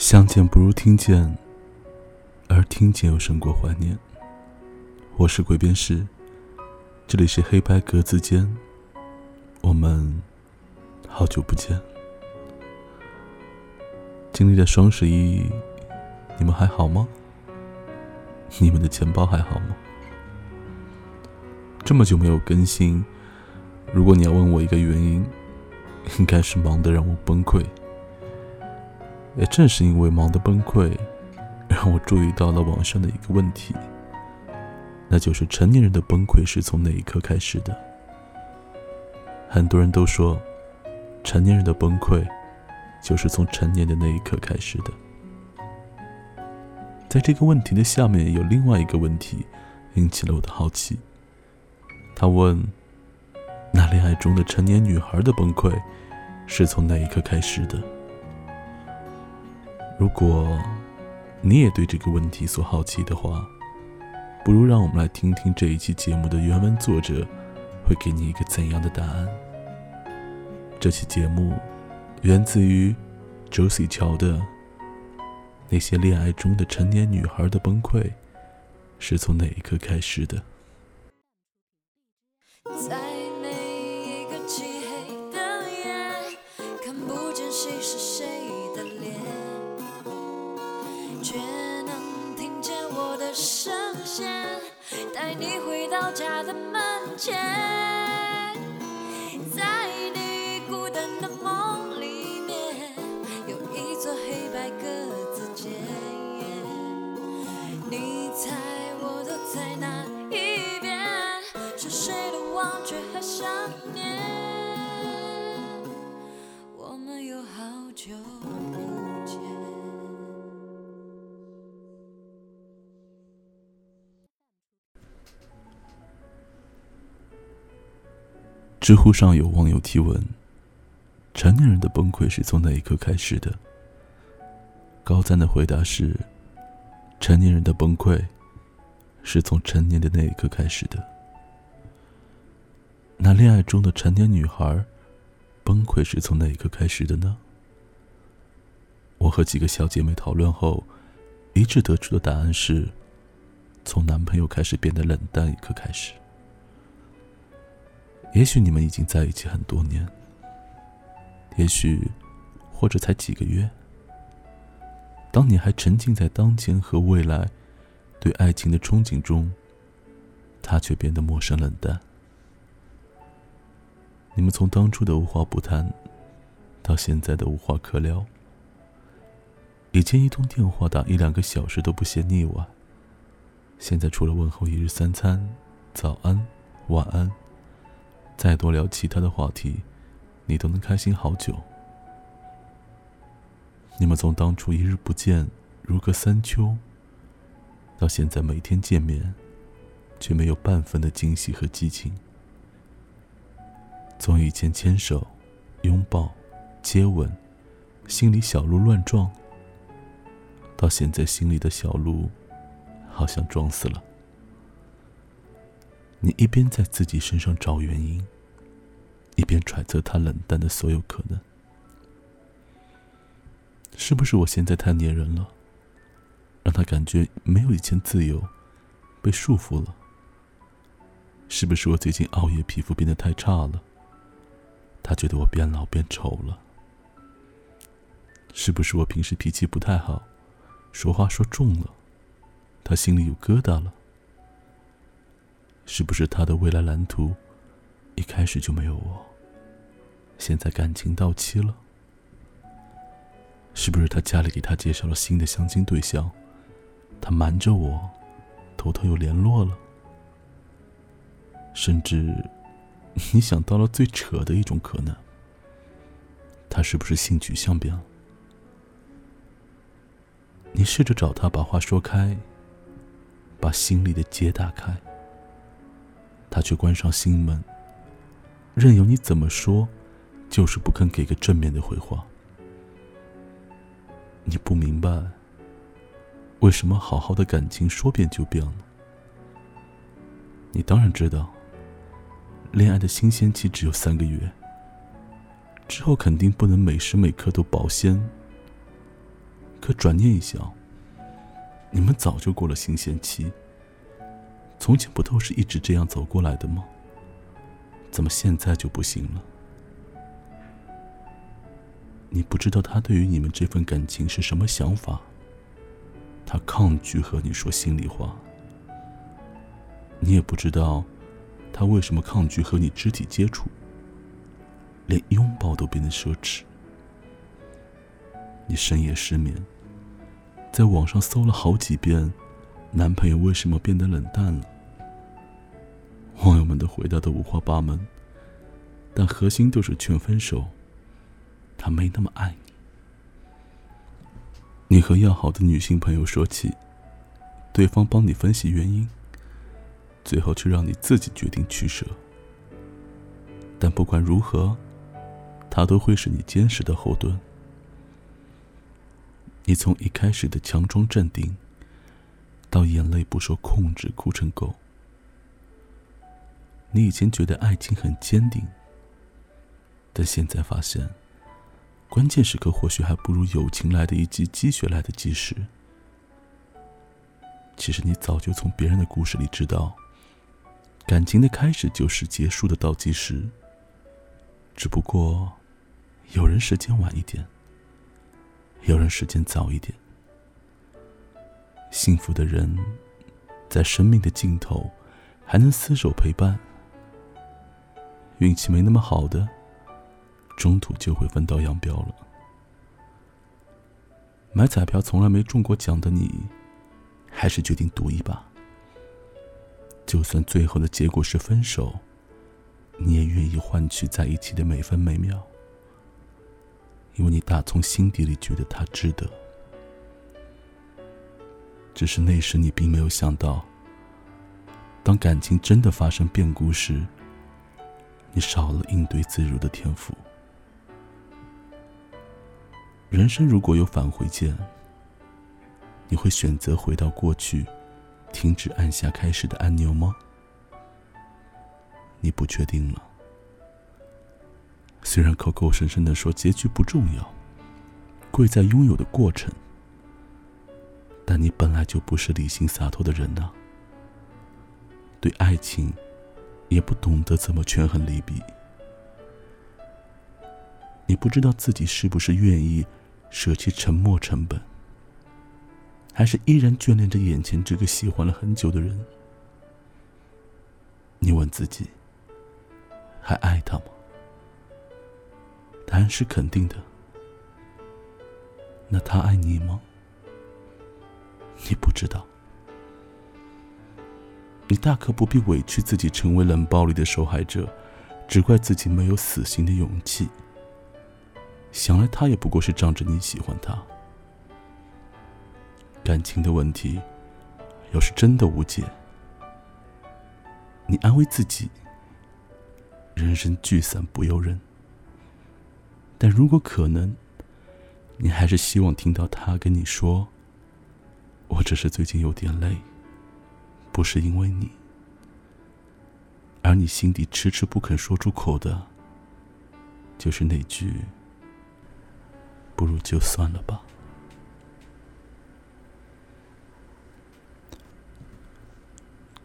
相见不如听见，而听见又胜过怀念。我是鬼边士，这里是黑白格子间，我们好久不见。经历了双十一，你们还好吗？你们的钱包还好吗？这么久没有更新，如果你要问我一个原因，应该是忙得让我崩溃。也正是因为忙得崩溃，让我注意到了网上的一个问题，那就是成年人的崩溃是从哪一刻开始的？很多人都说，成年人的崩溃就是从成年的那一刻开始的。在这个问题的下面有另外一个问题，引起了我的好奇。他问：那恋爱中的成年女孩的崩溃是从哪一刻开始的？如果你也对这个问题所好奇的话，不如让我们来听听这一期节目的原文作者会给你一个怎样的答案。这期节目源自于 Josie 乔的那些恋爱中的成年女孩的崩溃是从哪一刻开始的。家的门前，在你孤单的梦里面，有一座黑白格子间。你猜我躲在哪一边？是谁的忘却和想念？知乎上有网友提问：“成年人的崩溃是从哪一刻开始的？”高赞的回答是：“成年人的崩溃是从成年的那一刻开始的。”那恋爱中的成年女孩崩溃是从哪一刻开始的呢？我和几个小姐妹讨论后，一致得出的答案是：从男朋友开始变得冷淡一刻开始。也许你们已经在一起很多年，也许或者才几个月。当你还沉浸在当前和未来对爱情的憧憬中，他却变得陌生冷淡。你们从当初的无话不谈，到现在的无话可聊。以前一通电话打一两个小时都不嫌腻歪，现在除了问候一日三餐，早安，晚安。再多聊其他的话题，你都能开心好久。你们从当初一日不见如隔三秋，到现在每天见面，却没有半分的惊喜和激情。从以前牵手、拥抱、接吻，心里小鹿乱撞，到现在心里的小鹿好像撞死了。你一边在自己身上找原因，一边揣测他冷淡的所有可能。是不是我现在太粘人了，让他感觉没有以前自由，被束缚了？是不是我最近熬夜，皮肤变得太差了？他觉得我变老变丑了？是不是我平时脾气不太好，说话说重了，他心里有疙瘩了？是不是他的未来蓝图一开始就没有我？现在感情到期了？是不是他家里给他介绍了新的相亲对象，他瞒着我，偷偷又联络了？甚至，你想到了最扯的一种可能，他是不是性取向变了？你试着找他把话说开，把心里的结打开。他却关上心门，任由你怎么说，就是不肯给个正面的回话。你不明白，为什么好好的感情说变就变了？你当然知道，恋爱的新鲜期只有三个月，之后肯定不能每时每刻都保鲜。可转念一想，你们早就过了新鲜期。从前不都是一直这样走过来的吗？怎么现在就不行了？你不知道他对于你们这份感情是什么想法。他抗拒和你说心里话。你也不知道，他为什么抗拒和你肢体接触，连拥抱都变得奢侈。你深夜失眠，在网上搜了好几遍，男朋友为什么变得冷淡了？网友们的回答都五花八门，但核心都是劝分手。他没那么爱你。你和要好的女性朋友说起，对方帮你分析原因。最后却让你自己决定取舍。但不管如何，他都会是你坚实的后盾。你从一开始的强装镇定，到眼泪不受控制哭成狗。你以前觉得爱情很坚定，但现在发现，关键时刻或许还不如友情来的一记积雪来的及时。其实你早就从别人的故事里知道。感情的开始就是结束的倒计时。只不过，有人时间晚一点，有人时间早一点。幸福的人，在生命的尽头还能厮守陪伴；运气没那么好的，中途就会分道扬镳了。买彩票从来没中过奖的你，还是决定赌一把。就算最后的结果是分手，你也愿意换取在一起的每分每秒，因为你打从心底里觉得他值得。只是那时你并没有想到，当感情真的发生变故时，你少了应对自如的天赋。人生如果有返回键，你会选择回到过去？停止按下开始的按钮吗？你不确定了。虽然口口声声的说结局不重要，贵在拥有的过程，但你本来就不是理性洒脱的人呐。对爱情，也不懂得怎么权衡利弊。你不知道自己是不是愿意舍弃沉默成本。还是依然眷恋着眼前这个喜欢了很久的人。你问自己，还爱他吗？答案是肯定的。那他爱你吗？你不知道。你大可不必委屈自己成为冷暴力的受害者，只怪自己没有死心的勇气。想来他也不过是仗着你喜欢他。感情的问题，要是真的无解，你安慰自己，人生聚散不由人。但如果可能，你还是希望听到他跟你说：“我只是最近有点累，不是因为你。”而你心底迟迟不肯说出口的，就是那句：“不如就算了吧。”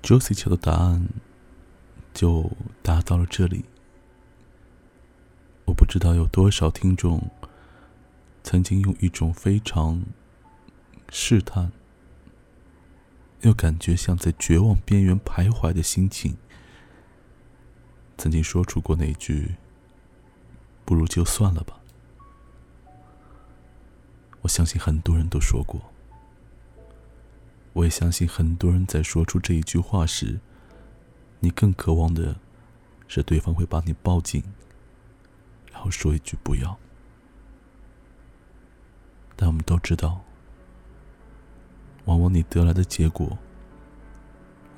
Josie 求的答案就答到了这里。我不知道有多少听众曾经用一种非常试探，又感觉像在绝望边缘徘徊的心情，曾经说出过那句“不如就算了吧”。我相信很多人都说过。我也相信，很多人在说出这一句话时，你更渴望的是对方会把你抱紧，然后说一句“不要”。但我们都知道，往往你得来的结果，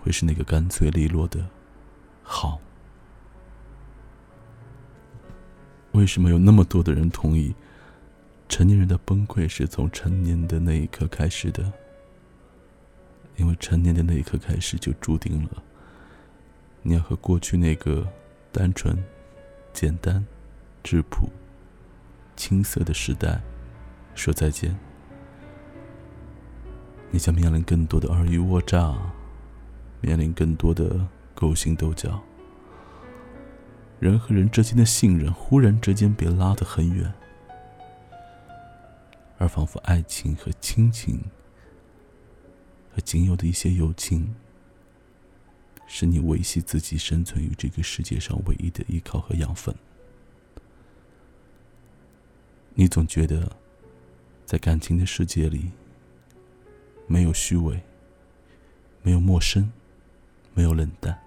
会是那个干脆利落的“好”。为什么有那么多的人同意，成年人的崩溃是从成年的那一刻开始的？因为成年的那一刻开始，就注定了你要和过去那个单纯、简单、质朴、青涩的时代说再见。你将面临更多的尔虞我诈，面临更多的勾心斗角。人和人之间的信任忽然之间被拉得很远，而仿佛爱情和亲情和仅有的一些友情，是你维系自己生存于这个世界上唯一的依靠和养分。你总觉得，在感情的世界里，没有虚伪，没有陌生，没有冷淡。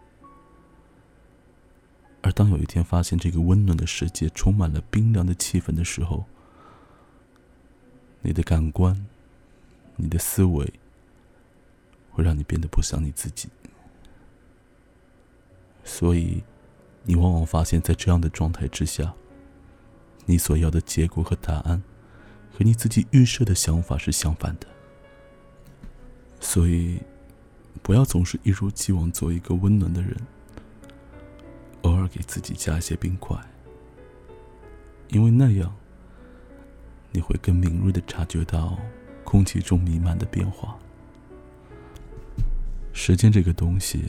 而当有一天发现这个温暖的世界充满了冰凉的气氛的时候，你的感官、你的思维，会让你变得不像你自己。所以，你往往发现，在这样的状态之下，你所要的结果和答案，和你自己预设的想法是相反的。所以，不要总是一如既往做一个温暖的人。偶尔给自己加一些冰块，因为那样你会更敏锐的察觉到空气中弥漫的变化。时间这个东西，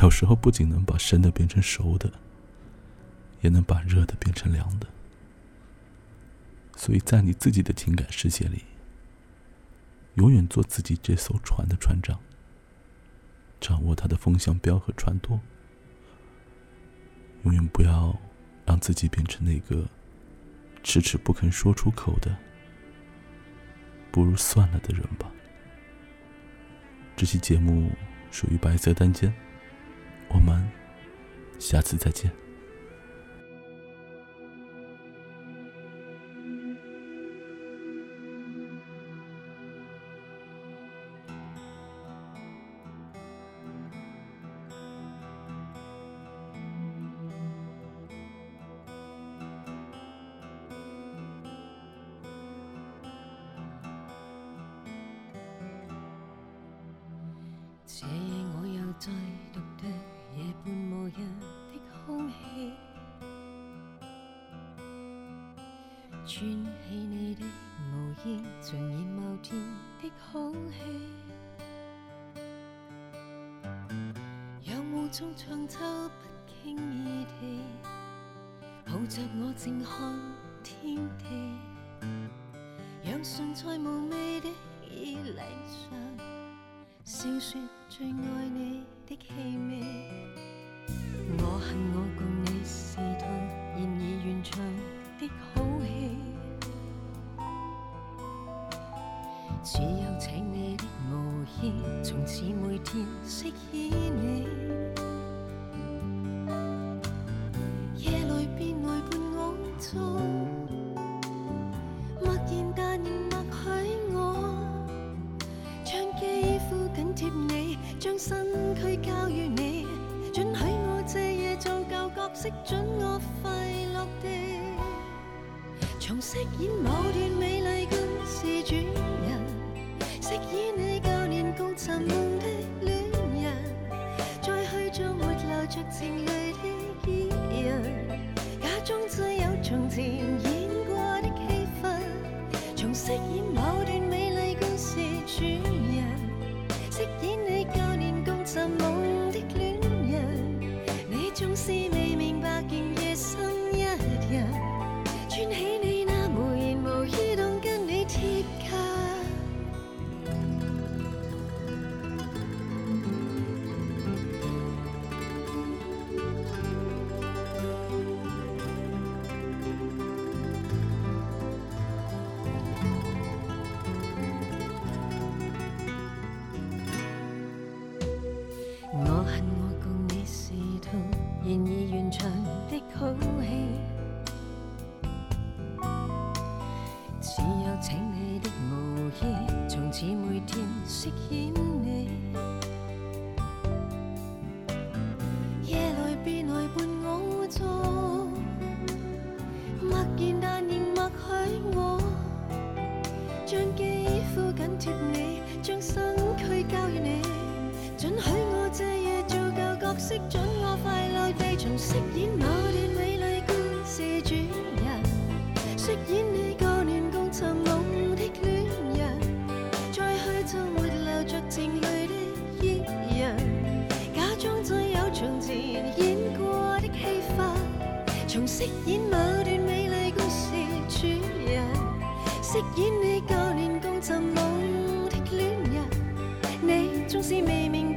有时候不仅能把生的变成熟的，也能把热的变成凉的。所以在你自己的情感世界里，永远做自己这艘船的船长，掌握它的风向标和船舵。永远不要让自己变成那个迟迟不肯说出口的“不如算了”的人吧。这期节目属于白色单间，我们下次再见。这夜我又再独对夜半无人的空气，穿起你的毛衣，像染某天的空气。仰雾中长袖不经意地抱着我静看天地，让唇在无味的衣领上。笑说最爱你的气味，我恨我共你是套现已完场的好戏，只有请你的无意，从此每天饰演你，天饰演你旧年共寻梦的恋人，你纵是未明。